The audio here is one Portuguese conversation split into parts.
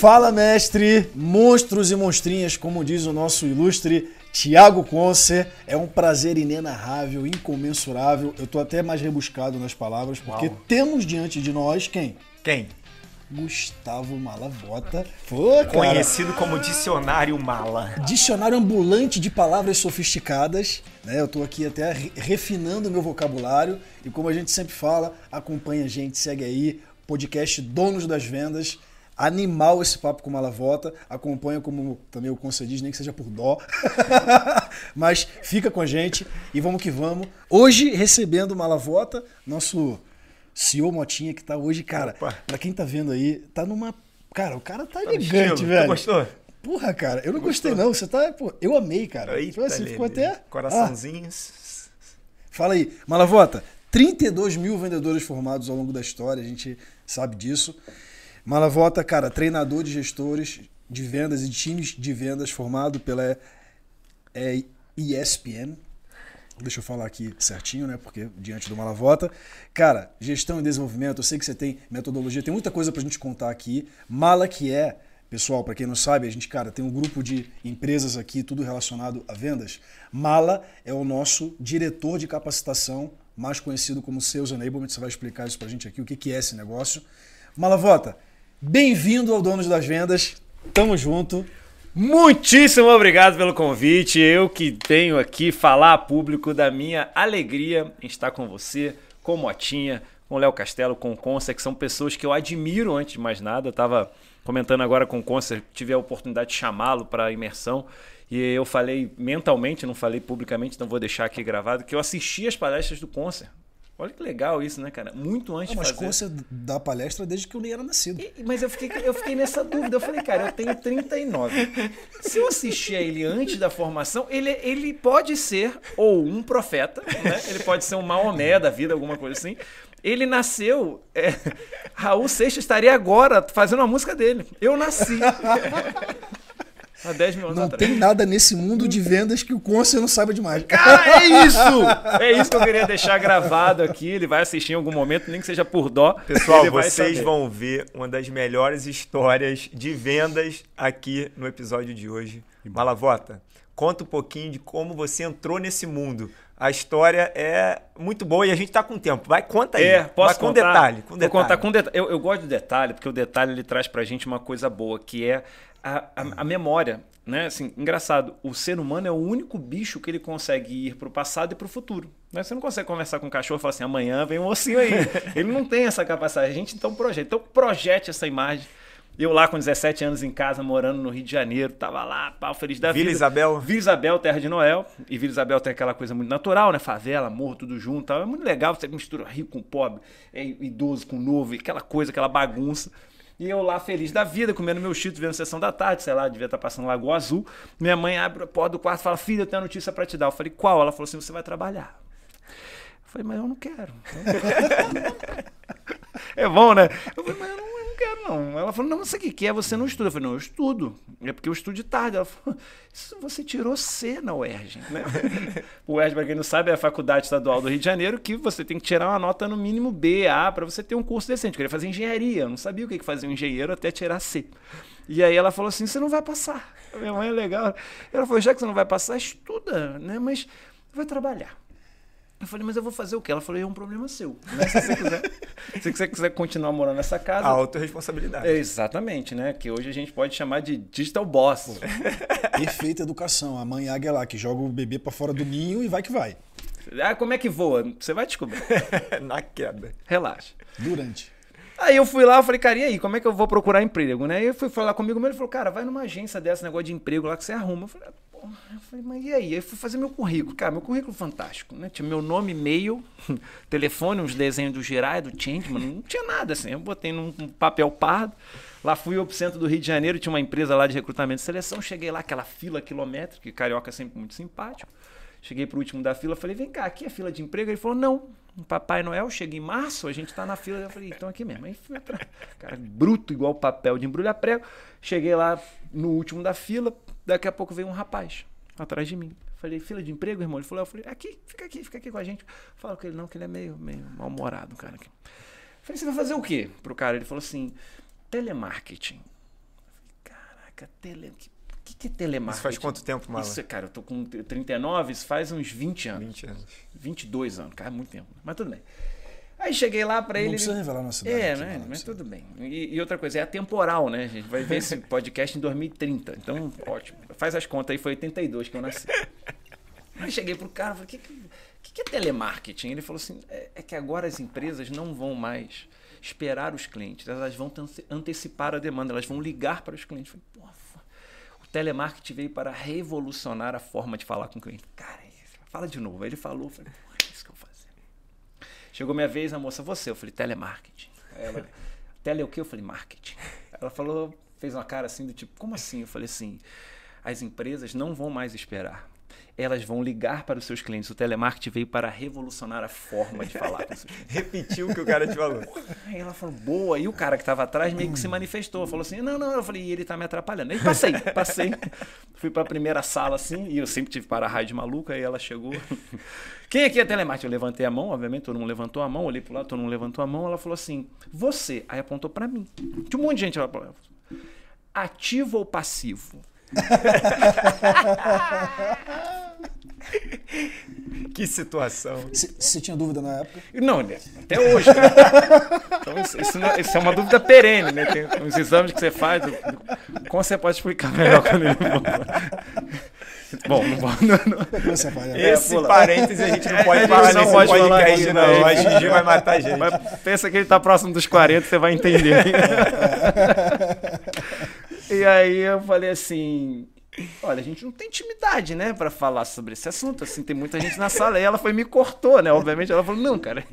Fala, mestre, monstros e monstrinhas, como diz o nosso ilustre Tiago Conce. É um prazer inenarrável, incomensurável. Eu tô até mais rebuscado nas palavras, porque Uau. temos diante de nós quem? Quem? Gustavo Malavota. Pô, cara. Conhecido como Dicionário Mala. Dicionário ambulante de palavras sofisticadas. Né? Eu tô aqui até re- refinando o meu vocabulário. E como a gente sempre fala, acompanha a gente, segue aí. Podcast Donos das Vendas. Animal esse papo com Malavota. Acompanha como também o Conce diz, nem que seja por dó. Mas fica com a gente e vamos que vamos. Hoje recebendo o Malavota, nosso CEO Motinha, que tá hoje, cara, Opa. pra quem tá vendo aí, tá numa. Cara, o cara tá Tá estilo. velho. Tu gostou? Porra, cara, eu não gostei não. Você tá. Pô, eu amei, cara. Eita, Tipo assim, ficou até. Ah, Coraçãozinhos. fala aí, Malavota. 32 mil vendedores formados ao longo da história, a gente sabe disso. Malavota, cara, treinador de gestores de vendas e times de vendas formado pela é, ESPN. Deixa eu falar aqui certinho, né? Porque diante do Malavota. Cara, gestão e desenvolvimento, eu sei que você tem metodologia, tem muita coisa pra gente contar aqui. Mala que é, pessoal, pra quem não sabe, a gente, cara, tem um grupo de empresas aqui, tudo relacionado a vendas. Mala é o nosso diretor de capacitação, mais conhecido como Sales Enablement. Você vai explicar isso pra gente aqui, o que que é esse negócio. Malavota, bem-vindo ao Donos das Vendas. Tamo junto. Muitíssimo obrigado pelo convite. Eu que tenho aqui falar a público da minha alegria em estar com você, com Motinha, com Léo Castelo, com Concer, que são pessoas que eu admiro antes de mais nada. Eu estava comentando agora com o Concer, tive a oportunidade de chamá-lo para a imersão. E eu falei mentalmente, não falei publicamente, então vou deixar aqui gravado, que eu assisti as palestras do Concer. Olha que legal isso, né, cara? Muito antes Não, de mas fazer. Conce dá palestra desde que eu nem era nascido. E- Mas eu fiquei, eu fiquei nessa dúvida. Eu falei, cara, eu tenho 39. Se eu assistir a ele antes da formação, ele, ele pode ser ou um profeta, né? Ele pode ser um Maomé da vida, alguma coisa assim. Ele nasceu. é, Raul Seixas estaria agora fazendo a música dele. Eu nasci. Há 10 mil anos Não atrás. tem nada nesse mundo de vendas que o Conce não saiba demais. Cara, é isso! É isso que eu queria deixar gravado aqui. Ele vai assistir em algum momento, nem que seja por dó. Pessoal, vocês saber. vão ver uma das melhores histórias de vendas aqui no episódio de hoje. Malavota, conta um pouquinho de como você entrou nesse mundo. A história é muito boa e a gente tá com tempo. Vai, conta aí. É, posso Mas com contar? detalhe. Com Vou detalhe. contar com detalhe. Eu, eu gosto do detalhe, porque o detalhe ele traz pra gente uma coisa boa, que é a, a, a memória. Né? Assim, engraçado, o ser humano é o único bicho que ele consegue ir pro passado e pro futuro. Né? Você não consegue conversar com um cachorro e falar assim, amanhã vem um ossinho aí. ele não tem essa capacidade. A gente então projeta. Então projete essa imagem. Eu lá com 17 anos em casa, morando no Rio de Janeiro, tava lá, pau, feliz da Vila vida. Isabel. Vila Isabel, terra de Noel. E Vila Isabel tem aquela coisa muito natural, né? Favela, morro, tudo junto. tal. É muito legal, você mistura rico com pobre, é idoso com novo, aquela coisa, aquela bagunça. E eu lá feliz da vida, comendo meu cheetos, vendo sessão da tarde, sei lá, devia estar passando Lagoa Azul. Minha mãe abre a porta do quarto e fala: Filha, eu tenho uma notícia pra te dar. Eu falei: Qual? Ela falou assim: Você vai trabalhar. Eu falei: Mas eu não quero. É bom, né? Eu falei, mas eu não, eu não quero, não. Ela falou, não, o que que é, você não estuda. Eu falei, não, eu estudo. É porque eu estudo de tarde. Ela falou, isso você tirou C na UERJ, né? o UERJ, pra quem não sabe, é a Faculdade Estadual do Rio de Janeiro, que você tem que tirar uma nota no mínimo B, A, pra você ter um curso decente. Eu queria fazer engenharia, eu não sabia o que fazia um engenheiro até tirar C. E aí ela falou assim, você não vai passar. Minha mãe é legal. Ela falou, já que você não vai passar, estuda, né? Mas vai trabalhar. Eu falei, mas eu vou fazer o quê? Ela falou, é um problema seu. né? Se você quiser, se você quiser continuar morando nessa casa. A autorresponsabilidade. É, exatamente, né? Que hoje a gente pode chamar de digital boss. Perfeita educação. A mãe águia lá, que joga o bebê pra fora do ninho e vai que vai. Ah, como é que voa? Você vai descobrir. Na queda. Relaxa. Durante. Aí eu fui lá, eu falei, cara, e aí, como é que eu vou procurar emprego, né? Aí eu fui falar comigo, ele falou, cara, vai numa agência dessa, negócio de emprego lá que você arruma. Eu falei. Eu falei, mas e aí? Eu fui fazer meu currículo. Cara, meu currículo fantástico, né? Tinha meu nome, e-mail, telefone, uns desenhos do Girai, do Changeman, não tinha nada assim. Eu botei num um papel pardo. Lá fui pro centro do Rio de Janeiro, tinha uma empresa lá de recrutamento e seleção. Cheguei lá, aquela fila quilométrica, que carioca é sempre muito simpático. Cheguei pro último da fila, falei, vem cá, aqui é fila de emprego? Ele falou, não, Papai Noel chega em março, a gente tá na fila. Eu falei, então aqui mesmo. Aí fui atrás. Cara, bruto, igual papel de embrulhar prego. Cheguei lá no último da fila, daqui a pouco veio um rapaz atrás de mim. Falei, fila de emprego, irmão? Ele falou, eu falei, aqui, fica aqui, fica aqui com a gente. Fala com ele não, que ele é meio, meio mal-humorado, cara. Falei, você vai fazer o quê pro cara? Ele falou assim, telemarketing. Caraca, tele... o que, que, que é telemarketing? Isso faz quanto tempo, Mala? Isso, cara, eu tô com 39, isso faz uns 20 anos. 20 anos. 22 anos, cara, muito tempo. Mas tudo bem. Aí cheguei lá pra ele. Não precisa revelar nossa idade. É, aqui, né? Mas tudo bem. E, e outra coisa, é atemporal, né? A gente vai ver esse podcast em 2030. Então, ótimo. Faz as contas aí, foi 82 que eu nasci. Aí cheguei pro cara e falei: o que, que, que é telemarketing? Ele falou assim: é, é que agora as empresas não vão mais esperar os clientes, elas vão ante- antecipar a demanda, elas vão ligar para os clientes. Eu falei, Pô, o telemarketing veio para revolucionar a forma de falar com o cliente. Cara, fala de novo. Aí ele falou, falei, pô, é isso que eu vou fazer. Chegou minha vez, a moça, você? Eu falei, telemarketing. Ela, tele o quê? Eu falei, marketing. Ela falou, fez uma cara assim do tipo, como assim? Eu falei assim, as empresas não vão mais esperar. Elas vão ligar para os seus clientes. O telemarketing veio para revolucionar a forma de falar com os seus clientes. Repetiu o que o cara te falou. Aí ela falou, boa. E o cara que estava atrás meio que se manifestou. Falou assim, não, não. Eu falei, e ele tá me atrapalhando. Aí passei, passei. Fui para a primeira sala assim, e eu sempre tive para-raio maluca. Aí ela chegou. Quem aqui é telemarketing? Eu levantei a mão, obviamente, todo mundo levantou a mão. Olhei pro lado, todo mundo levantou a mão. Ela falou assim, você. Aí apontou para mim. Tinha um monte de gente lá. falou, Ativo ou passivo? Que situação. Você tinha dúvida na época? Não, né? até hoje. Né? Então, isso, isso não- isso é uma dúvida perene, né? Tem os exames que você faz. Como você pode explicar melhor quando ele Bom, não vou. Não, não. Como é que você faz? É, Esse parênteses a gente não É, pode a gente falar não nesse pode falar podcast, aqui, não. não. A Gigi vai matar a gente. Mas pensa que ele tá próximo dos 40, você vai entender. e aí eu falei assim. Olha, a gente não tem intimidade, né, pra falar sobre esse assunto. Assim, tem muita gente na sala. E ela foi me cortou, né? Obviamente, ela falou: Não, cara,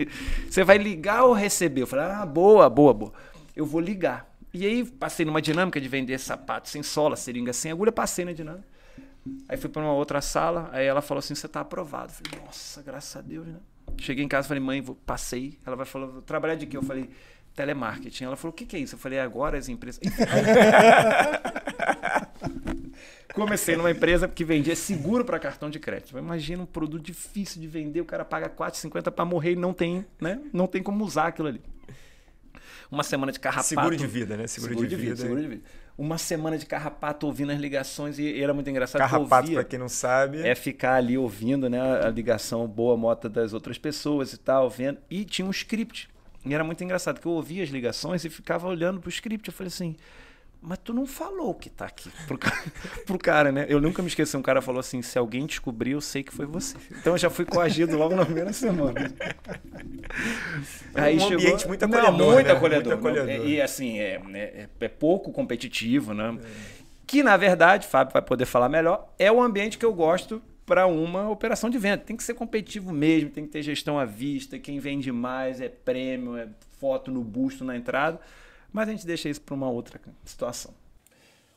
você vai ligar ou receber? Eu falei: Ah, boa, boa, boa. Eu vou ligar. E aí passei numa dinâmica de vender sapato sem sola, seringa sem agulha, passei na dinâmica. Aí fui pra uma outra sala, aí ela falou assim: você tá aprovado. Eu falei, nossa, graças a Deus, né? Cheguei em casa falei, mãe, vou, passei. Ela vai falar, trabalhar de quê? Eu falei, telemarketing. Ela falou, o que, que é isso? Eu falei, agora as empresas. Comecei numa empresa que vendia seguro para cartão de crédito. Imagina um produto difícil de vender, o cara paga 4,50 para morrer e não tem, né? Não tem como usar aquilo ali. Uma semana de carrapato. Seguro de vida, né? Seguro, de, vida. seguro de vida. Uma semana de carrapato ouvindo as ligações e, era muito engraçado. que Carrapato, ouvia- pra quem não sabe. é ficar ali ouvindo né, a ligação boa mota das outras pessoas e tal, vendo. E tinha um script. E era muito engraçado, que eu ouvia as ligações e ficava olhando pro script. Eu falei assim, mas tu não falou o que tá aqui pro cara, pro cara, né? Eu nunca me esqueci, um cara falou assim, se alguém descobrir, eu sei que foi você. Então eu já fui coagido logo na primeira semana. Um ambiente muito Não, acolhedor, muito né? acolhedor. Muito acolhedor. E assim, é, é, é pouco competitivo, né? Que, na verdade, Fábio vai poder falar melhor, é o ambiente que eu gosto para uma operação de venda. Tem que ser competitivo mesmo, tem que ter gestão à vista, quem vende mais é prêmio, é foto no busto na entrada. Mas a gente deixa isso para uma outra situação.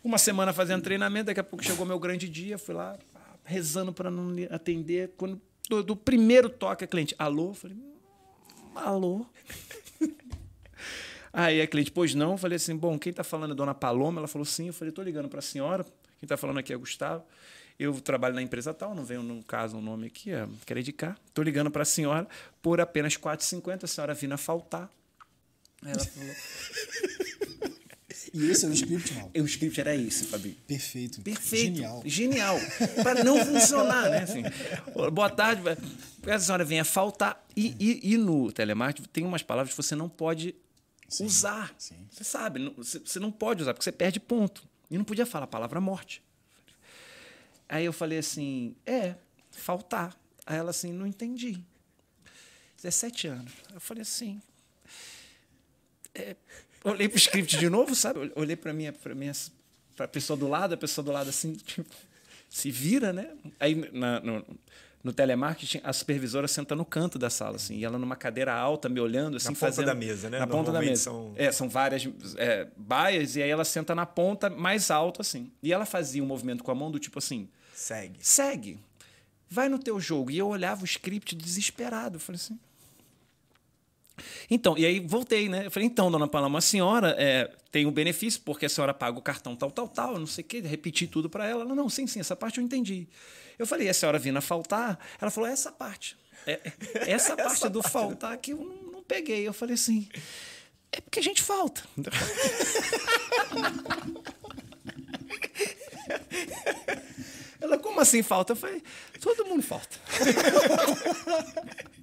Uma semana fazendo treinamento, daqui a pouco chegou meu grande dia, fui lá rezando para não atender. Quando do, do primeiro toque a cliente, alô, falei, "Hum, alô. Aí a cliente, pois não, falei assim, bom, quem está falando é Dona Paloma? Ela falou sim, eu falei, estou ligando para a senhora, quem está falando aqui é Gustavo. Eu trabalho na empresa tal, não veio no caso o nome aqui, é Credicar. Estou ligando para a senhora por apenas R$ 4,50, a senhora vindo a faltar. Ela falou, E esse é o script, mal. o script era esse, Fabinho. Perfeito. Perfeito. Genial. Genial. Para não funcionar, né? Assim, boa tarde. A senhora vem a faltar. E, e, e no telemarketing tem umas palavras que você não pode Sim, usar. sim. Você sabe, você não pode usar, porque você perde ponto. E não podia falar a palavra morte. Aí eu falei assim, é, faltar. Aí ela assim, não entendi. 17 anos. Eu falei assim, é, olhei pro script de novo, sabe? Olhei para minha, para minha, para pessoa do lado, a pessoa do lado assim, tipo, se vira, né? Aí na- no, no telemarketing, a supervisora senta no canto da sala, assim, e ela numa cadeira alta, me olhando, assim, Na ponta fazendo... da mesa, né? Na ponta da mesa. são- É, são várias é, baias, e aí ela senta na ponta mais alto, assim. E ela fazia um movimento com a mão do tipo assim, Segue. segue, vai no teu jogo. E eu olhava o script desesperado. Eu falei assim. Então, e aí voltei, né? Eu falei, então, dona Paloma, a senhora é, tem um benefício, porque a senhora paga o cartão tal, tal, tal, não sei o quê, repeti tudo para ela. Ela, não, sim, sim, essa parte eu entendi. Eu falei, e a senhora vindo a faltar? Ela falou, essa parte. É, é- essa parte do faltar que eu não, não peguei. Eu falei assim, é porque a gente falta. Ela, como assim falta? Eu falei, todo mundo falta.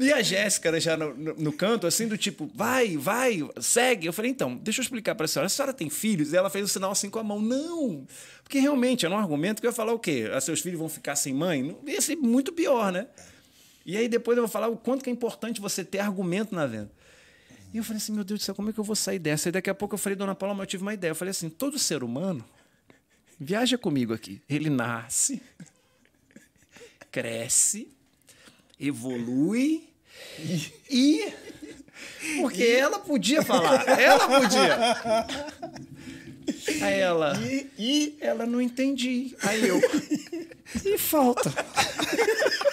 E a Jéssica, já no, no, no, canto, assim, do tipo, vai, vai, segue. Eu falei, então, deixa eu explicar para a senhora. A senhora tem filhos? E ela fez o sinal assim com a mão. Não! Porque realmente era um argumento que eu ia falar o quê? Ah, seus filhos vão ficar sem mãe? Ia ser muito pior, né? E aí depois eu vou falar o quanto que é importante você ter argumento na venda. E eu falei assim, meu Deus do céu, como é que eu vou sair dessa? E daqui a pouco eu falei, dona Paula, eu tive uma ideia. Eu falei assim, todo ser humano, viaja comigo aqui. Ele nasce, cresce, evolui e. Porque e... ela podia falar. Ela podia. Aí ela. E, e ela não entendi. Aí eu. E falta.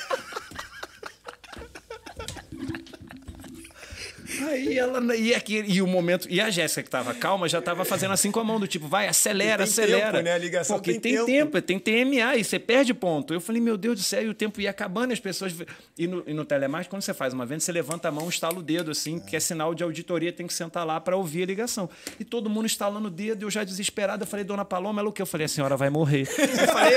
Aí ela e aqui e o momento e a Jéssica que estava calma já estava fazendo assim com a mão do tipo vai acelera tem acelera tempo, né? a ligação porque tem, tem tempo. tempo tem TMA e você perde ponto eu falei meu Deus do céu e o tempo ia acabando e as pessoas e no, e no telemarketing quando você faz uma venda você levanta a mão estala o dedo assim é. que é sinal de auditoria tem que sentar lá para ouvir a ligação e todo mundo estalando o dedo eu já desesperado eu falei dona Paloma ela o que eu falei a senhora vai morrer eu falei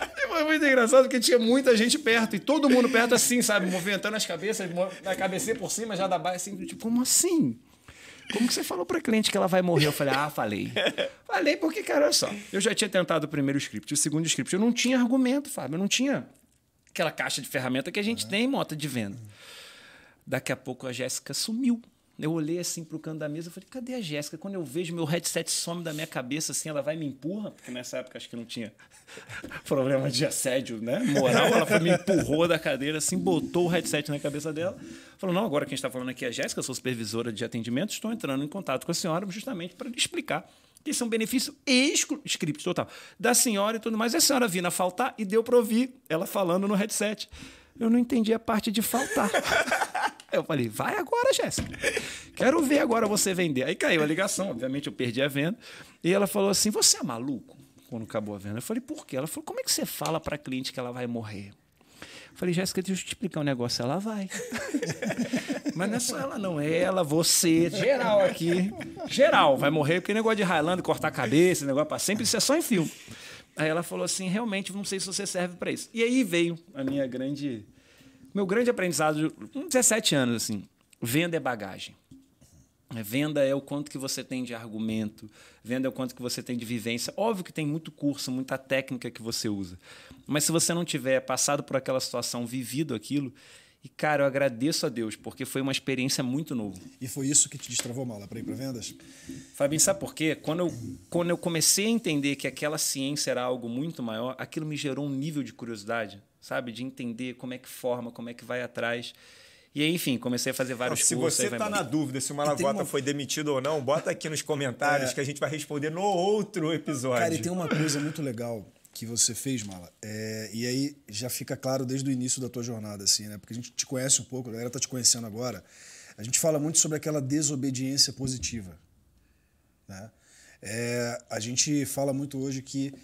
Foi muito engraçado porque tinha muita gente perto e todo mundo perto assim, sabe? Movimentando as cabeças, a cabeça por cima já da base, assim, tipo, como assim? Como que você falou para cliente que ela vai morrer? Eu falei, ah, falei. Falei porque, cara, olha só, eu já tinha tentado o primeiro script, o segundo script, eu não tinha argumento, Fábio, eu não tinha aquela caixa de ferramenta que a gente uhum. tem em moto de venda. Daqui a pouco a Jéssica sumiu. Eu olhei assim pro canto da mesa e falei, cadê a Jéssica? Quando eu vejo meu headset some da minha cabeça, assim, ela vai e me empurra, porque nessa época acho que não tinha problema de assédio, né? Moral, ela foi, me empurrou da cadeira, assim, botou o headset na cabeça dela. Falou, não, agora quem está falando aqui é a Jéssica, sou supervisora de atendimento, estou entrando em contato com a senhora justamente para lhe explicar que isso é um benefício script total da senhora e tudo mais. E a senhora vindo a faltar e deu para ouvir ela falando no headset. Eu não entendi a parte de faltar. Eu falei, vai agora, Jéssica. Quero ver agora você vender. Aí caiu a ligação, obviamente eu perdi a venda. E ela falou assim: Você é maluco? Quando acabou a venda. Eu falei, por quê? Ela falou, como é que você fala para cliente que ela vai morrer? Eu falei, Jéssica, deixa eu te explicar um negócio. Ela vai. Mas não é só ela, não. É ela, você, geral aqui. Geral, vai morrer, porque negócio de Highlander, cortar a cabeça, negócio para sempre, isso é só em filme. Aí ela falou assim: realmente, não sei se você serve para isso. E aí veio a minha grande meu grande aprendizado, com 17 anos, assim, venda é bagagem. É, venda é o quanto que você tem de argumento, venda é o quanto que você tem de vivência. Óbvio que tem muito curso, muita técnica que você usa. Mas se você não tiver passado por aquela situação, vivido aquilo, e cara, eu agradeço a Deus, porque foi uma experiência muito nova. E foi isso que te destravou mala para ir para vendas? Fabinho, sabe por quê? Quando eu, quando eu comecei a entender que aquela ciência era algo muito maior, aquilo me gerou um nível de curiosidade sabe? De entender como é que forma, como é que vai atrás. E aí, enfim, comecei a fazer vários não, se cursos. Se você está na dúvida se o Malavota uma... foi demitido ou não, bota aqui nos comentários é... que a gente vai responder no outro episódio. Cara, e tem uma coisa muito legal que você fez, Mala. É... e aí já fica claro desde o início da tua jornada, assim, né? Porque a gente te conhece um pouco, a galera tá te conhecendo agora. A gente fala muito sobre aquela desobediência positiva. Né? É... a gente fala muito hoje que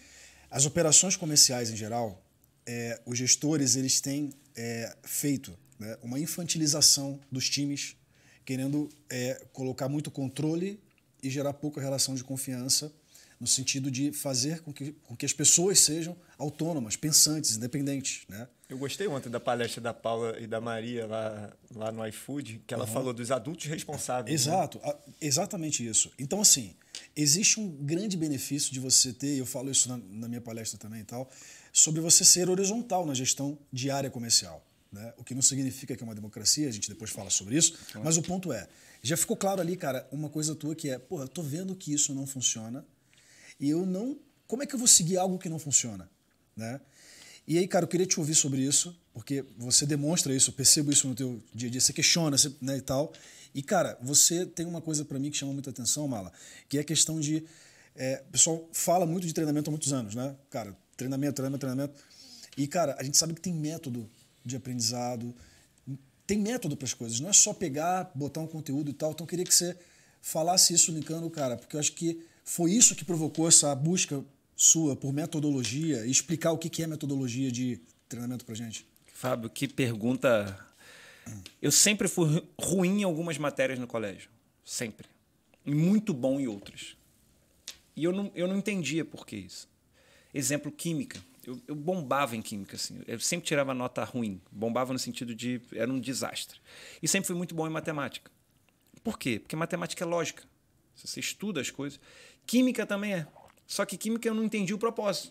as operações comerciais em geral, é, os gestores eles têm é, feito né, uma infantilização dos times, querendo é, colocar muito controle e gerar pouca relação de confiança, no sentido de fazer com que, com que as pessoas sejam autônomas, pensantes, independentes. Né? Eu gostei ontem da palestra da Paula e da Maria lá, lá no iFood, que ela uhum. falou dos adultos responsáveis. Né? Exato, né? exatamente isso. Então, assim, existe um grande benefício de você ter, eu falo isso na, na minha palestra também e tal, sobre você ser horizontal na gestão de área comercial. Né? O que não significa que é uma democracia, a gente depois fala sobre isso, mas o ponto é, já ficou claro ali, cara, uma coisa tua que é, porra, eu tô vendo que isso não funciona e eu não. Como é que eu vou seguir algo que não funciona? Né? E aí, cara, eu queria te ouvir sobre isso, porque você demonstra isso, eu percebo isso no teu dia a dia, você questiona você, né, e tal. E, cara, você tem uma coisa para mim que chama muita atenção, Mala, que é a questão de. É, o pessoal fala muito de treinamento há muitos anos, né? Cara, treinamento, treinamento, treinamento. E, cara, a gente sabe que tem método de aprendizado, tem método para as coisas. Não é só pegar, botar um conteúdo e tal. Então, eu queria que você falasse isso, Nicano, cara, porque eu acho que foi isso que provocou essa busca sua por metodologia explicar o que é metodologia de treinamento para gente. Fábio, que pergunta. Eu sempre fui ruim em algumas matérias no colégio. Sempre. e muito bom em outras. E eu não, eu não entendia por que isso. Exemplo, química. Eu, eu, bombava em química, assim. Eu sempre tirava nota ruim. Bombava no sentido de. Era um desastre. E sempre fui muito bom em matemática. Por quê? Porque matemática é lógica. Você estuda as coisas. Química também é. Só que química eu não entendi o propósito.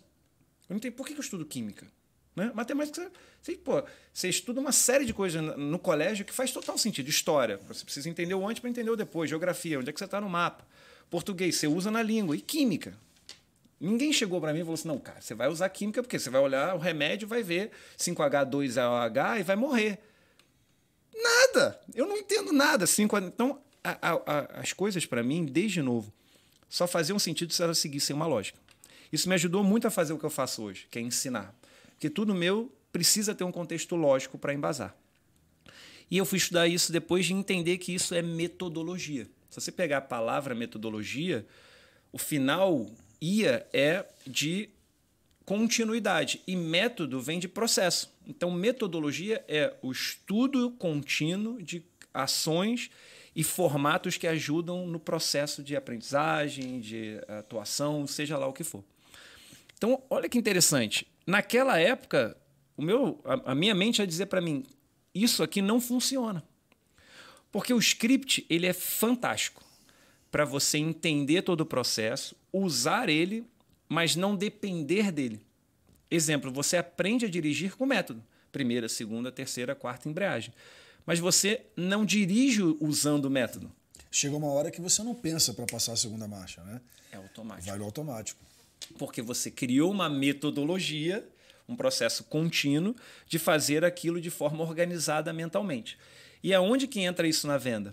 Eu não entendi por que eu estudo química. Né? Matemática, você, pô, você estuda uma série de coisas no colégio que faz total sentido. História, você precisa entender o antes para entender o depois. Geografia, onde é que você está no mapa. Português, você usa na língua. E química. Ninguém chegou para mim e falou assim: não, cara, você vai usar química porque você vai olhar o remédio, vai ver 5H2OH e vai morrer. Nada! Eu não entendo nada. 5 Então, a, a, as coisas para mim, desde novo, só faziam sentido se elas seguissem uma lógica. Isso me ajudou muito a fazer o que eu faço hoje, que é ensinar. Porque tudo meu precisa ter um contexto lógico para embasar. E eu fui estudar isso depois de entender que isso é metodologia. Se você pegar a palavra metodologia, o final ia é de continuidade e método vem de processo. Então, metodologia é o estudo contínuo de ações e formatos que ajudam no processo de aprendizagem, de atuação, seja lá o que for. Então, olha que interessante. Naquela época, o meu, a, a minha mente ia dizer para mim: isso aqui não funciona. Porque o script ele é fantástico para você entender todo o processo, usar ele, mas não depender dele. Exemplo, você aprende a dirigir com método. Primeira, segunda, terceira, quarta embreagem mas você não dirige usando o método. Chega uma hora que você não pensa para passar a segunda marcha, né? É automático. Vai no automático. Porque você criou uma metodologia, um processo contínuo de fazer aquilo de forma organizada mentalmente. E aonde que entra isso na venda?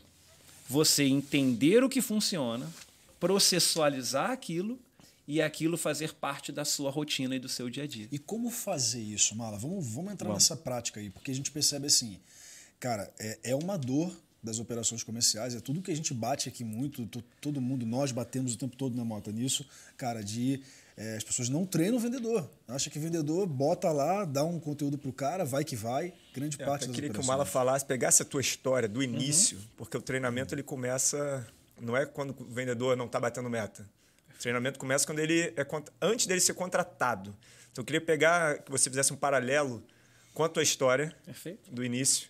Você entender o que funciona, processualizar aquilo e aquilo fazer parte da sua rotina e do seu dia a dia. E como fazer isso, Mala? Vamos, vamos entrar vamos. nessa prática aí, porque a gente percebe assim, Cara, é, é uma dor das operações comerciais, é tudo que a gente bate aqui muito, todo mundo, nós batemos o tempo todo na moto nisso, cara, de é, as pessoas não treinam o vendedor. Acha que o vendedor bota lá, dá um conteúdo pro cara, vai que vai, grande é, parte eu das queria operações. que o Mala falasse, pegasse a tua história do início, uhum. porque o treinamento ele começa, não é quando o vendedor não está batendo meta. O treinamento começa quando ele é antes dele ser contratado. Então eu queria pegar que você fizesse um paralelo com a tua história Perfeito. do início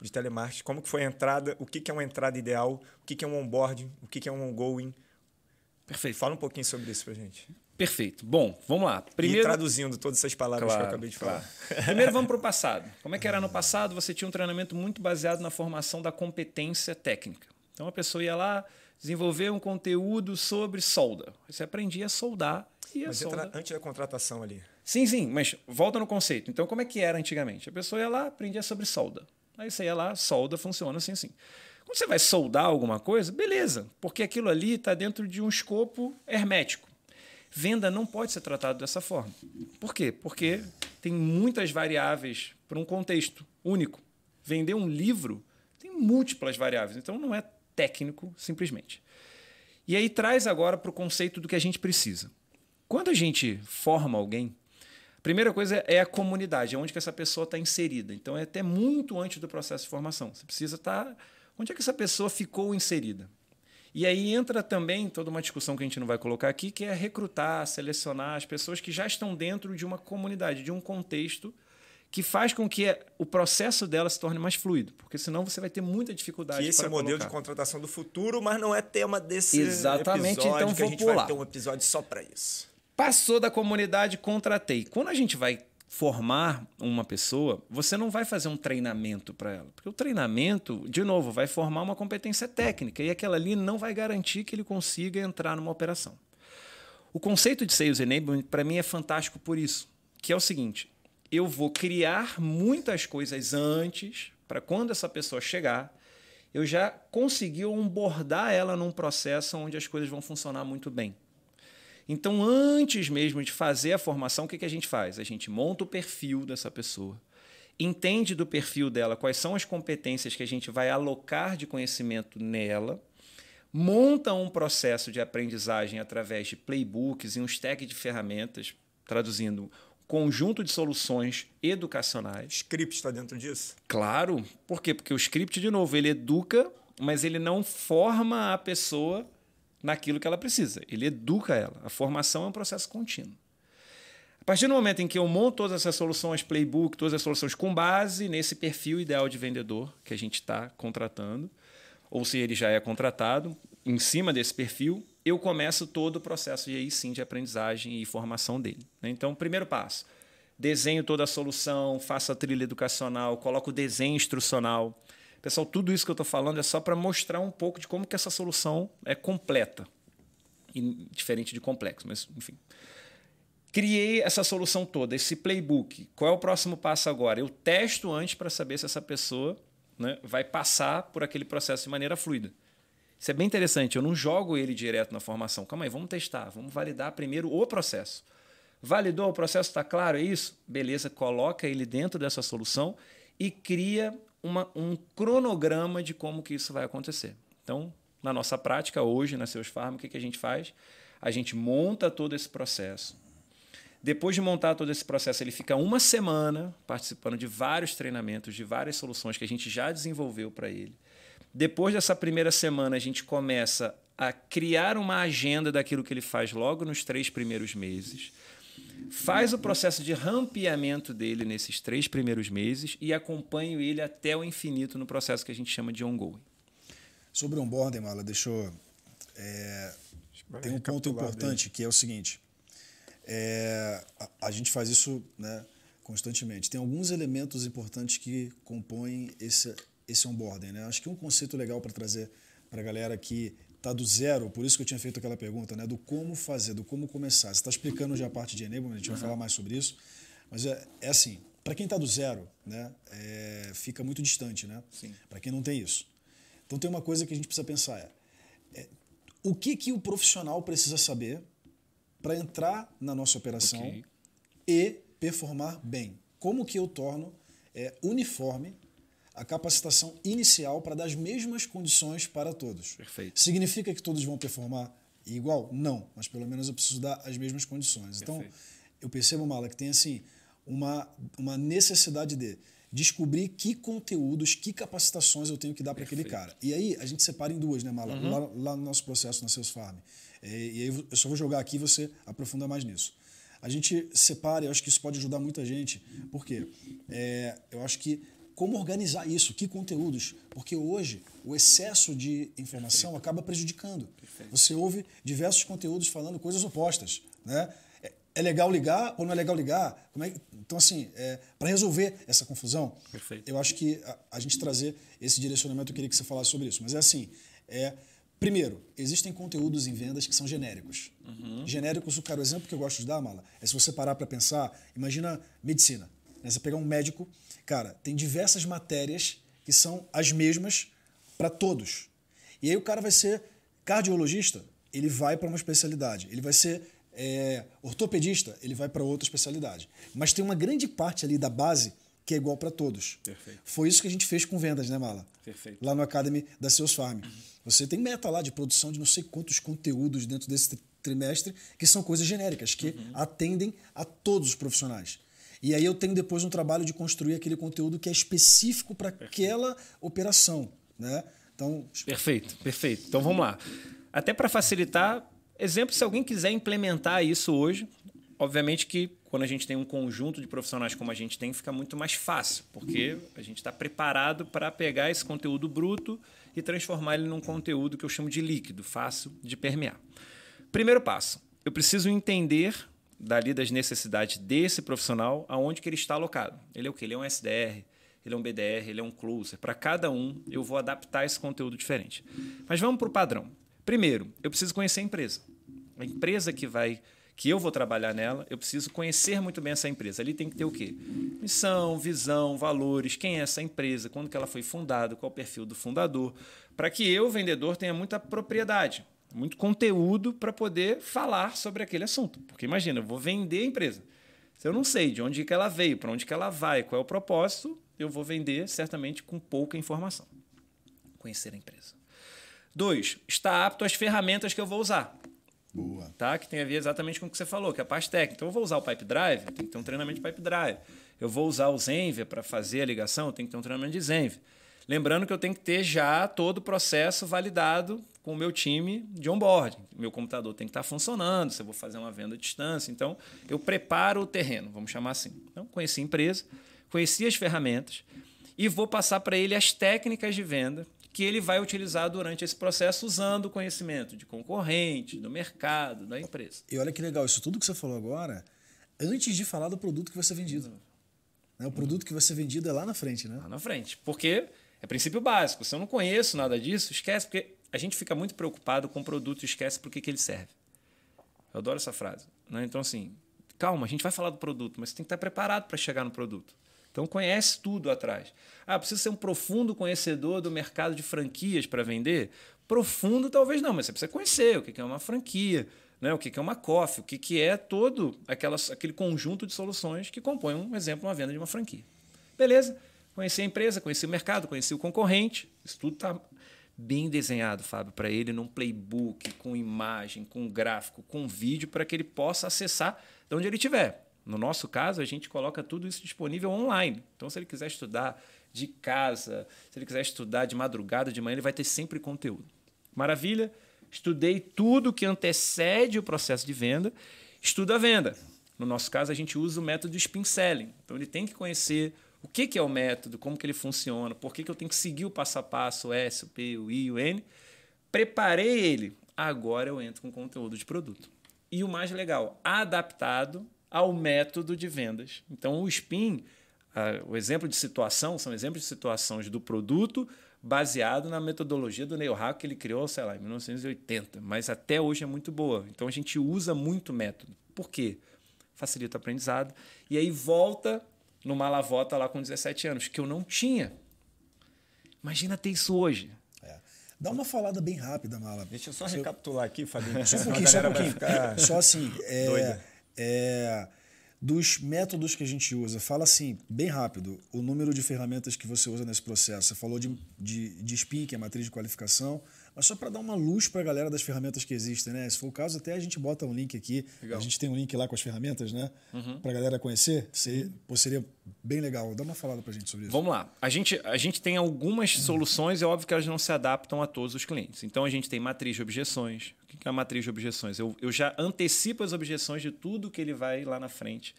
de telemarketing, como que foi a entrada, o que, que é uma entrada ideal, o que, que é um onboarding, o que, que é um ongoing. Perfeito. Fala um pouquinho sobre isso pra gente. Perfeito. Bom, vamos lá. Primeiro, e traduzindo todas essas palavras claro, que eu acabei de falar. Claro. Primeiro vamos para o passado. Como é que era no passado? Você tinha um treinamento muito baseado na formação da competência técnica. Então a pessoa ia lá desenvolver um conteúdo sobre solda. Você aprendia a soldar e a mas solda... antes da contratação ali. Sim, sim, mas volta no conceito. Então como é que era antigamente? A pessoa ia lá, aprendia sobre solda. Aí você ia lá, solda, funciona assim, assim. Quando você vai soldar alguma coisa, beleza, porque aquilo ali está dentro de um escopo hermético. Venda não pode ser tratado dessa forma. Por quê? Porque tem muitas variáveis para um contexto único. Vender um livro tem múltiplas variáveis, então não é técnico simplesmente. E aí traz agora para o conceito do que a gente precisa. Quando a gente forma alguém, Primeira coisa é a comunidade, é onde que essa pessoa está inserida. Então é até muito antes do processo de formação. Você precisa estar. Tá... Onde é que essa pessoa ficou inserida? E aí entra também toda uma discussão que a gente não vai colocar aqui, que é recrutar, selecionar as pessoas que já estão dentro de uma comunidade, de um contexto que faz com que o processo dela se torne mais fluido, porque senão você vai ter muita dificuldade. Que esse é o modelo colocar. de contratação do futuro, mas não é tema desse Exatamente, episódio, então que vou a gente pular. vai ter um episódio só para isso. Passou da comunidade, contratei. Quando a gente vai formar uma pessoa, você não vai fazer um treinamento para ela. Porque o treinamento, de novo, vai formar uma competência técnica e aquela ali não vai garantir que ele consiga entrar numa operação. O conceito de Sales Enablement, para mim, é fantástico por isso. Que é o seguinte: eu vou criar muitas coisas antes, para quando essa pessoa chegar, eu já conseguir onboardar ela num processo onde as coisas vão funcionar muito bem. Então, antes mesmo de fazer a formação, o que, que a gente faz? A gente monta o perfil dessa pessoa, entende do perfil dela quais são as competências que a gente vai alocar de conhecimento nela, monta um processo de aprendizagem através de playbooks e um stack de ferramentas, traduzindo conjunto de soluções educacionais. Script está dentro disso? Claro. Por quê? Porque o script, de novo, ele educa, mas ele não forma a pessoa naquilo que ela precisa. Ele educa ela. A formação é um processo contínuo. A partir do momento em que eu monto todas essas soluções, playbook, todas as soluções com base nesse perfil ideal de vendedor que a gente está contratando, ou se ele já é contratado, em cima desse perfil, eu começo todo o processo de aí sim de aprendizagem e formação dele. Né? Então, primeiro passo, desenho toda a solução, faço a trilha educacional, coloco o desenho instrucional. Pessoal, tudo isso que eu estou falando é só para mostrar um pouco de como que essa solução é completa. E diferente de complexo, mas enfim. Criei essa solução toda, esse playbook. Qual é o próximo passo agora? Eu testo antes para saber se essa pessoa né, vai passar por aquele processo de maneira fluida. Isso é bem interessante. Eu não jogo ele direto na formação. Calma aí, vamos testar, vamos validar primeiro o processo. Validou, o processo está claro, é isso? Beleza, coloca ele dentro dessa solução e cria uma, um cronograma de como que isso vai acontecer. Então, na nossa prática, hoje, na Seus Farm, o que, que a gente faz? A gente monta todo esse processo. Depois de montar todo esse processo, ele fica uma semana participando de vários treinamentos, de várias soluções que a gente já desenvolveu para ele. Depois dessa primeira semana, a gente começa a criar uma agenda daquilo que ele faz logo nos três primeiros meses. Faz o processo de rampeamento dele nesses três primeiros meses e acompanho ele até o infinito no processo que a gente chama de ongoing. Sobre o onboarding, Mala, deixa eu. É, tem um ponto importante que é o seguinte: é, a, a, gente faz isso né, constantemente. Tem alguns elementos importantes que compõem esse, esse onboarding. Né? Acho que um conceito legal para trazer para a galera que está do zero, por isso que eu tinha feito aquela pergunta, né? do como fazer, do como começar. Você está explicando já a parte de enablement, a gente vai falar mais sobre isso, mas é, é assim, para quem está do zero, né, é, fica muito distante, né? Para quem não tem isso. Então tem uma coisa que a gente precisa pensar é, é o que que o profissional precisa saber para entrar na nossa operação okay. e performar bem. Como que eu torno é, uniforme a capacitação inicial para dar as mesmas condições para todos. Perfeito. Significa que todos vão performar igual? Não, mas pelo menos eu preciso dar as mesmas condições. Então, Perfeito. Então, eu percebo, Mala, que tem assim uma, uma necessidade de descobrir que conteúdos, que capacitações eu tenho que dar para aquele cara. E aí a gente separa em duas, né, Mala? Uhum. Lá, lá, no nosso processo na Seus Farm. E, e aí eu só vou jogar aqui e você aprofunda mais nisso. A gente separa, eu acho que isso pode ajudar muita gente, porque é, eu acho que como organizar isso, que conteúdos, porque hoje o excesso de informação Perfeito. acaba prejudicando. Perfeito. Você ouve diversos conteúdos falando coisas opostas, né? É, é legal ligar ou não é legal ligar? É? Então, assim, é, para resolver essa confusão, Perfeito. eu acho que a, a, gente trazer esse direcionamento, eu queria que você falasse sobre isso. Mas é assim, é, primeiro, existem conteúdos em vendas que são genéricos. Uhum. Genéricos, o exemplo que eu gosto de dar, Mala, é se você parar para pensar, imagina medicina. Né? Você pegar um médico, cara, tem diversas matérias que são as mesmas para todos. E aí o cara vai ser cardiologista, ele vai para uma especialidade. Ele vai ser é, ortopedista, ele vai para outra especialidade. Mas tem uma grande parte ali da base que é igual para todos. Perfeito. Foi isso que a gente fez com vendas, né, Mala? Perfeito. Lá no Academy da Seus Farm. Uhum. Você tem meta lá de produção de não sei quantos conteúdos dentro desse trimestre que são coisas genéricas, que uhum. atendem a todos os profissionais. E aí eu tenho depois um trabalho de construir aquele conteúdo que é específico para aquela operação. Né? Então... Perfeito, perfeito. Então vamos lá. Até para facilitar, exemplo, se alguém quiser implementar isso hoje, obviamente que quando a gente tem um conjunto de profissionais como a gente tem, fica muito mais fácil, porque a gente está preparado para pegar esse conteúdo bruto e transformar ele num conteúdo que eu chamo de líquido, fácil de permear. Primeiro passo, eu preciso entender dali das necessidades desse profissional, aonde que ele está alocado. Ele é o quê? Ele é um SDR, ele é um BDR, ele é um closer. Para cada um, eu vou adaptar esse conteúdo diferente. Mas vamos para o padrão. Primeiro, eu preciso conhecer a empresa. A empresa que vai que eu vou trabalhar nela, eu preciso conhecer muito bem essa empresa. Ali tem que ter o quê? Missão, visão, valores, quem é essa empresa, quando que ela foi fundada, qual o perfil do fundador, para que eu, vendedor, tenha muita propriedade muito conteúdo para poder falar sobre aquele assunto. Porque imagina, eu vou vender a empresa. Se eu não sei de onde que ela veio, para onde que ela vai, qual é o propósito, eu vou vender certamente com pouca informação. Conhecer a empresa. Dois, está apto às ferramentas que eu vou usar. Boa. Tá? Que tem a ver exatamente com o que você falou, que é a parte técnica. Então, eu vou usar o Pipe Drive, tem que ter um treinamento de Pipe Drive. Eu vou usar o Zenvia para fazer a ligação, tem que ter um treinamento de Zenvia. Lembrando que eu tenho que ter já todo o processo validado com o meu time de onboarding. Meu computador tem que estar funcionando, se eu vou fazer uma venda à distância. Então, eu preparo o terreno, vamos chamar assim. Então, conheci a empresa, conheci as ferramentas e vou passar para ele as técnicas de venda que ele vai utilizar durante esse processo usando o conhecimento de concorrente, do mercado, da empresa. E olha que legal, isso tudo que você falou agora, antes de falar do produto que vai ser vendido. Né? O produto que vai ser vendido é lá na frente, né? Lá na frente. Porque é princípio básico. Se eu não conheço nada disso, esquece, porque a gente fica muito preocupado com o produto e esquece por que, ele serve. Eu adoro essa frase. Né? Então, assim, calma, a gente vai falar do produto, mas você tem que estar preparado para chegar no produto. Então conhece tudo atrás. Ah, precisa ser um profundo conhecedor do mercado de franquias para vender? Profundo talvez não, mas você precisa conhecer o que é uma franquia, né? o que é uma coffee, o que é todo aquele conjunto de soluções que compõem, um exemplo, uma venda de uma franquia. Beleza? Conheci a empresa, conheci o mercado, conheci o concorrente. Isso tudo está bem desenhado, Fábio, para ele num playbook, com imagem, com gráfico, com vídeo, para que ele possa acessar de onde ele estiver. No nosso caso, a gente coloca tudo isso disponível online. Então, se ele quiser estudar de casa, se ele quiser estudar de madrugada, de manhã, ele vai ter sempre conteúdo. Maravilha? Estudei tudo que antecede o processo de venda, estudo a venda. No nosso caso, a gente usa o método Spin Selling. Então, ele tem que conhecer o que, que é o método, como que ele funciona, por que, que eu tenho que seguir o passo a passo, o S, o P, o I, o N. Preparei ele, agora eu entro com conteúdo de produto. E o mais legal, adaptado ao método de vendas. Então, o SPIN, o exemplo de situação, são exemplos de situações do produto baseado na metodologia do Neil Hack que ele criou, sei lá, em 1980, mas até hoje é muito boa. Então, a gente usa muito método. Por quê? Facilita o aprendizado. E aí volta no Malavota lá com 17 anos, que eu não tinha. Imagina ter isso hoje. É. Dá uma falada bem rápida, Mala. Deixa eu só recapitular aqui, Fabinho. Só um pouquinho, só um pouquinho. Só assim, é, é, dos métodos que a gente usa, fala assim, bem rápido, o número de ferramentas que você usa nesse processo. Você falou de, de, de SPIN, que é a matriz de qualificação, mas só para dar uma luz para a galera das ferramentas que existem, né? Se for o caso, até a gente bota um link aqui. Legal. A gente tem um link lá com as ferramentas, né? Uhum. Para a galera conhecer. Seria, pô, seria bem legal. Dá uma falada para a gente sobre isso. Vamos lá. A gente, a gente tem algumas soluções, é óbvio que elas não se adaptam a todos os clientes. Então a gente tem matriz de objeções. O que é a matriz de objeções? Eu, eu já antecipo as objeções de tudo que ele vai lá na frente.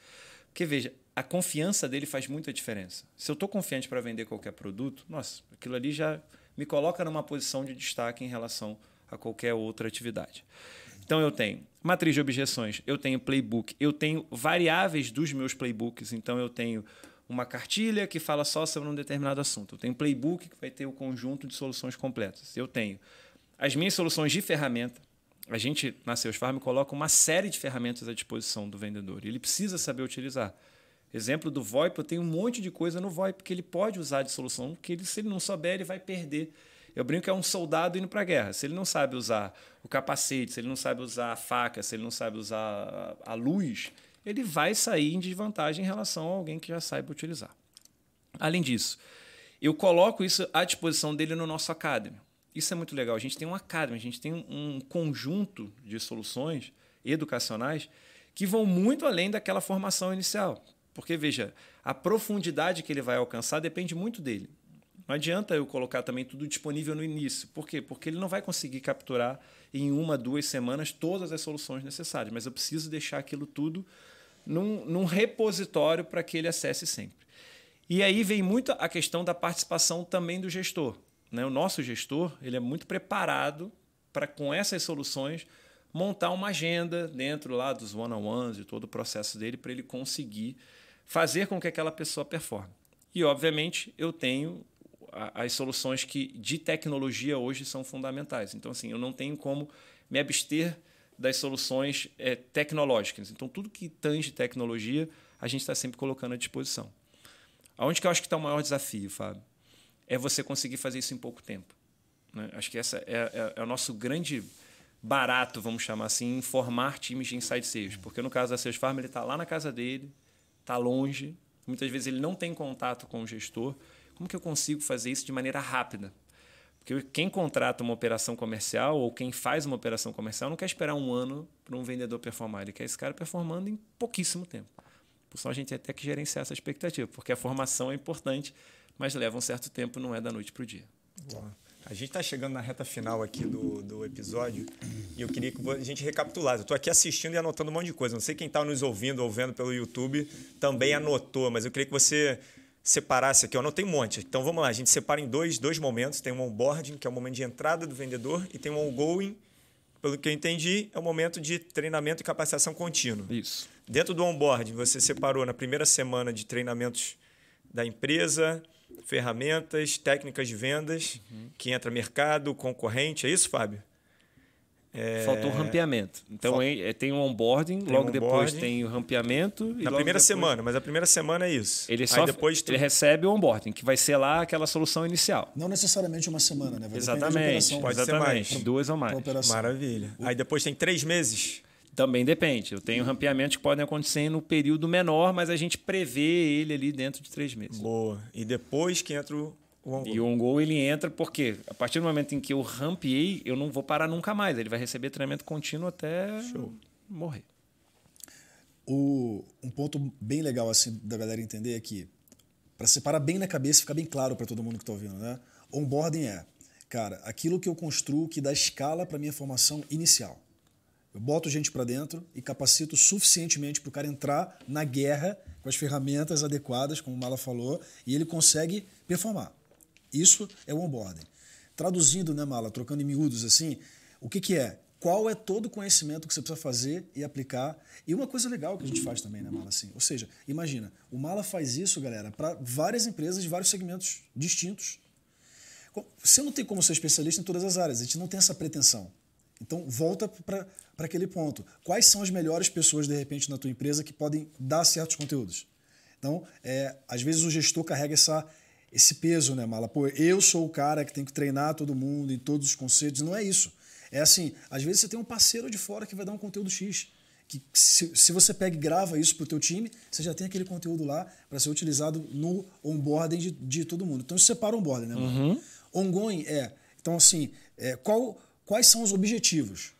Porque veja, a confiança dele faz muita diferença. Se eu estou confiante para vender qualquer produto, nossa, aquilo ali já me coloca numa posição de destaque em relação a qualquer outra atividade. Então eu tenho matriz de objeções, eu tenho playbook, eu tenho variáveis dos meus playbooks, então eu tenho uma cartilha que fala só sobre um determinado assunto. Eu tenho playbook que vai ter o conjunto de soluções completas. Eu tenho as minhas soluções de ferramenta. A gente, na Seus Farm, coloca uma série de ferramentas à disposição do vendedor. Ele precisa saber utilizar. Exemplo do VoIP, eu tenho um monte de coisa no VoIP que ele pode usar de solução, que ele, se ele não souber, ele vai perder. Eu brinco que é um soldado indo para a guerra. Se ele não sabe usar o capacete, se ele não sabe usar a faca, se ele não sabe usar a luz, ele vai sair em desvantagem em relação a alguém que já saiba utilizar. Além disso, eu coloco isso à disposição dele no nosso Academy. Isso é muito legal. A gente tem um Academy, a gente tem um conjunto de soluções educacionais que vão muito além daquela formação inicial. Porque, veja, a profundidade que ele vai alcançar depende muito dele. Não adianta eu colocar também tudo disponível no início. Por quê? Porque ele não vai conseguir capturar em uma, duas semanas todas as soluções necessárias. Mas eu preciso deixar aquilo tudo num, num repositório para que ele acesse sempre. E aí vem muito a questão da participação também do gestor. Né? O nosso gestor ele é muito preparado para, com essas soluções, montar uma agenda dentro lá dos one-on-ones e todo o processo dele para ele conseguir fazer com que aquela pessoa performe. E, obviamente, eu tenho as soluções que de tecnologia hoje são fundamentais. Então, assim, eu não tenho como me abster das soluções é, tecnológicas. Então, tudo que tange tecnologia, a gente está sempre colocando à disposição. Aonde que eu acho que está o maior desafio, Fábio? É você conseguir fazer isso em pouco tempo. Né? Acho que essa é, é, é, o nosso grande barato, vamos chamar assim, em formar times de inside sales. Porque no caso da Sales Farm, ele está lá na casa dele, está longe, muitas vezes ele não tem contato com o gestor. Como que eu consigo fazer isso de maneira rápida? Porque quem contrata uma operação comercial ou quem faz uma operação comercial não quer esperar um ano para um vendedor performar, ele quer esse cara performando em pouquíssimo tempo. Por isso a gente tem até que gerenciar essa expectativa, porque a formação é importante mas leva um certo tempo, não é da noite para o dia. A gente está chegando na reta final aqui do, do episódio e eu queria que a gente recapitulasse. Eu estou aqui assistindo e anotando um monte de coisa. Não sei quem está nos ouvindo ou vendo pelo YouTube também anotou, mas eu queria que você separasse aqui. Eu anotei um monte. Então vamos lá, a gente separa em dois, dois momentos. Tem um onboarding, que é o momento de entrada do vendedor, e tem um ongoing, pelo que eu entendi, é o momento de treinamento e capacitação contínua. Isso. Dentro do onboarding, você separou na primeira semana de treinamentos da empresa, ferramentas, técnicas de vendas, uhum. que entra mercado, concorrente. É isso, Fábio? É... Faltou o rampeamento. Então Fal... é, tem um onboarding, tem logo um depois tem o rampeamento. Na primeira depois... semana, mas a primeira semana é isso. Ele só depois tu... ele recebe o onboarding, que vai ser lá aquela solução inicial. Não necessariamente uma semana, né? Vai Exatamente, pode Exatamente. ser mais. Duas ou mais. Maravilha. Aí depois tem três meses. Também depende. Eu tenho rampeamentos que podem acontecer no período menor, mas a gente prevê ele ali dentro de três meses. Boa. E depois que entra o on E o on-go ele entra porque a partir do momento em que eu rampeei, eu não vou parar nunca mais. Ele vai receber treinamento contínuo até Show. morrer. O, um ponto bem legal assim da galera entender é que para separar bem na cabeça, ficar bem claro para todo mundo que está ouvindo, né? Onboarding é, cara, aquilo que eu construo que dá escala para minha formação inicial. Eu boto gente para dentro e capacito suficientemente para o cara entrar na guerra com as ferramentas adequadas, como o Mala falou, e ele consegue performar. Isso é o onboarding. Traduzindo, né, Mala, trocando em miúdos assim, o que, que é? Qual é todo o conhecimento que você precisa fazer e aplicar? E uma coisa legal que a gente faz também, né, Mala? Assim, ou seja, imagina, o Mala faz isso, galera, para várias empresas de vários segmentos distintos. Você não tem como ser especialista em todas as áreas, a gente não tem essa pretensão. Então, volta para aquele ponto. Quais são as melhores pessoas, de repente, na tua empresa que podem dar certos conteúdos? Então, é, às vezes o gestor carrega essa, esse peso, né, Mala? Pô, eu sou o cara que tem que treinar todo mundo em todos os conceitos. Não é isso. É assim, às vezes você tem um parceiro de fora que vai dar um conteúdo X. Que se, se você pega e grava isso para o teu time, você já tem aquele conteúdo lá para ser utilizado no onboarding de, de todo mundo. Então, isso separa o onboarding, né, Mala? Uhum. Ongoing é... Então, assim, é, qual Quais são os objetivos?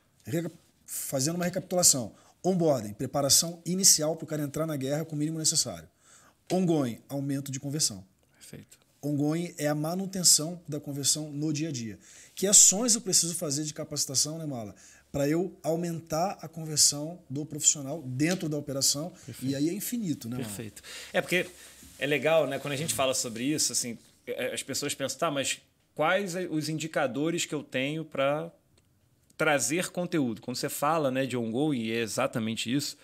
Fazendo uma recapitulação. Onboarding, preparação inicial para o cara entrar na guerra com o mínimo necessário. Ongoing, aumento de conversão. Perfeito. Ongoing é a manutenção da conversão no dia a dia. Que ações eu preciso fazer de capacitação, né, Mala? Para eu aumentar a conversão do profissional dentro da operação. Perfeito. E aí é infinito, né? Mala? Perfeito. É porque é legal, né? Quando a gente fala sobre isso, assim, é, as pessoas pensam, tá, mas quais os indicadores que eu tenho para trazer conteúdo. Quando você fala né, de on-go, e é exatamente isso,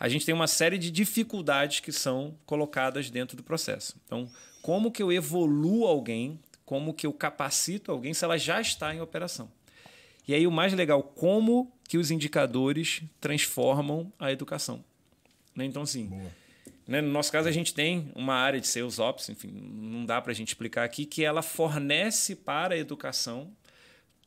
a gente tem uma série de dificuldades que são colocadas dentro do processo. Então, como que eu evoluo alguém, como que eu capacito alguém se ela já está em operação. E aí o mais legal, como que os indicadores transformam a educação. Né? Então, assim, Boa. Né? No nosso caso, a gente tem uma área de Sales Ops, enfim, não dá para a gente explicar aqui, que ela fornece para a educação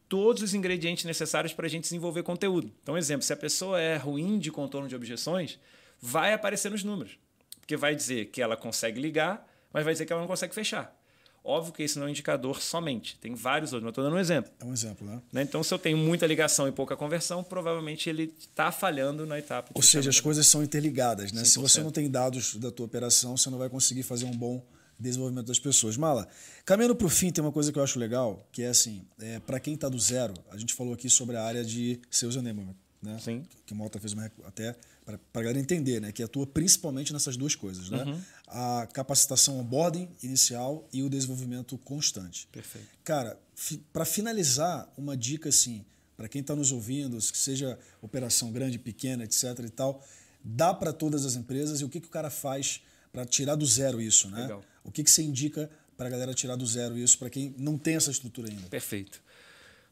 todos os ingredientes necessários para a gente desenvolver conteúdo. Então, exemplo, se a pessoa é ruim de contorno de objeções, vai aparecer nos números. Porque vai dizer que ela consegue ligar, mas vai dizer que ela não consegue fechar. Óbvio que esse não é um indicador somente, tem vários outros, mas estou dando um exemplo. É um exemplo, né? né? Então, se eu tenho muita ligação e pouca conversão, provavelmente ele está falhando na etapa. Ou seja, as coisas são interligadas, né? 100%. Se você não tem dados da tua operação, você não vai conseguir fazer um bom desenvolvimento das pessoas. Mala, caminhando para o fim, tem uma coisa que eu acho legal, que é assim, é, para quem está do zero, a gente falou aqui sobre a área de seus enablement, né? Sim. Que o Malta fez uma, até para a galera entender, né? Que atua principalmente nessas duas coisas, né? Uhum. A capacitação onboarding inicial e o desenvolvimento constante. Perfeito. Cara, fi, para finalizar, uma dica assim, para quem está nos ouvindo, que seja operação grande, pequena, etc e tal, dá para todas as empresas e o que, que o cara faz para tirar do zero isso, né? Legal. O que, que você indica para a galera tirar do zero isso, para quem não tem essa estrutura ainda? Perfeito.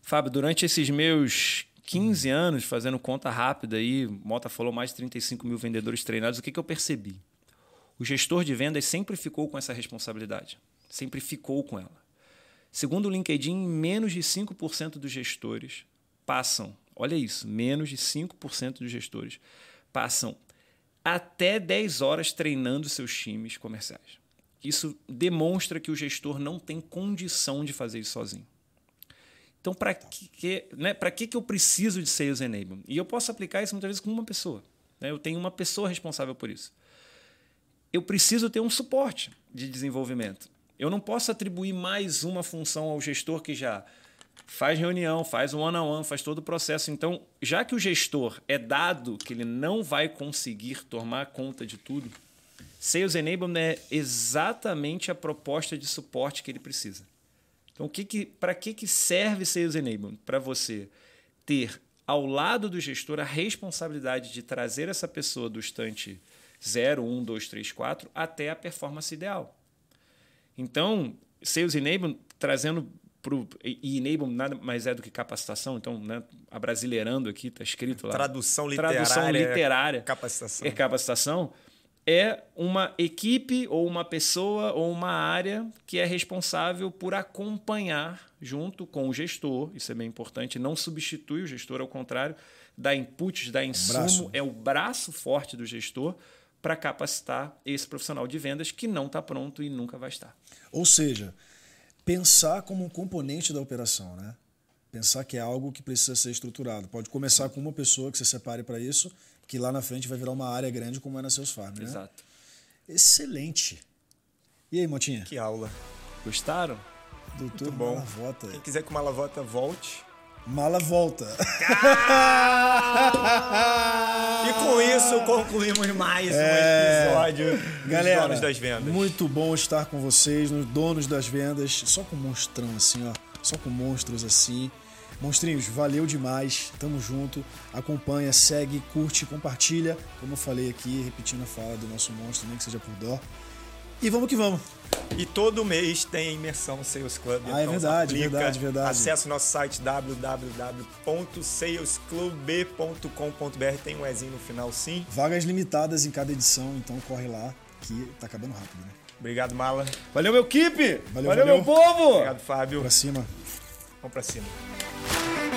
Fábio, durante esses meus 15 anos fazendo conta rápida aí, Mota falou mais de 35 mil vendedores treinados, o que, que eu percebi? O gestor de vendas sempre ficou com essa responsabilidade, sempre ficou com ela. Segundo o LinkedIn, menos de 5% dos gestores passam, olha isso, menos de 5% dos gestores passam até 10 horas treinando seus times comerciais. Isso demonstra que o gestor não tem condição de fazer isso sozinho. Então, para que, né, que, que eu preciso de Sales Enablement? E eu posso aplicar isso muitas vezes com uma pessoa. Né? Eu tenho uma pessoa responsável por isso. Eu preciso ter um suporte de desenvolvimento. Eu não posso atribuir mais uma função ao gestor que já faz reunião, faz um one-on-one, faz todo o processo. Então, já que o gestor é dado que ele não vai conseguir tomar conta de tudo, Sales Enablement é exatamente a proposta de suporte que ele precisa. Então, o que que, para que, que serve Sales Enablement? Para você ter ao lado do gestor a responsabilidade de trazer essa pessoa do estante 0, 1, 2, 3, 4 até a performance ideal. Então, Sales Enablement trazendo pro, e enable nada mais é do que capacitação, então, né, abrasileirando aqui, está escrito lá. Tradução literária. Tradução literária. Capacitação. É capacitação. É uma equipe ou uma pessoa ou uma área que é responsável por acompanhar junto com o gestor, isso é bem importante, não substitui o gestor, ao contrário, dá inputs, dá insumo, Braço. é o braço forte do gestor para capacitar esse profissional de vendas que não está pronto e nunca vai estar. Ou seja, pensar como um componente da operação, né? Pensar que é algo que precisa ser estruturado. Pode começar com uma pessoa que você separe para isso, que lá na frente vai virar uma área grande como é na Seus Farm, né? Exato. Excelente. E aí, Motinha? Que aula. Gostaram? Doutor bom. Malavota. Quem quiser que o Malavota volte. Mala volta. E com isso concluímos mais um É. episódio dos Galera, Donos das Vendas. muito bom estar com vocês, nos Donos das Vendas, só com monstrão assim, ó, só com monstros assim. Monstrinhos, valeu demais, tamo junto, acompanha, segue, curte, compartilha, como eu falei aqui, repetindo a fala do nosso monstro, nem que seja por dó. E vamos que vamos. E todo mês tem a imersão Sales Club. Ah, é então verdade, aplica, verdade, verdade. Acesse o nosso site www.salesclub.com.br. Tem um Ezinho no final, sim. Vagas limitadas em cada edição, então corre lá, que tá acabando rápido, né? Obrigado, Mala. Valeu, meu equipe! Valeu, valeu, valeu. meu povo! Obrigado, Fábio. Pra cima. Vamos pra cima. Thank you.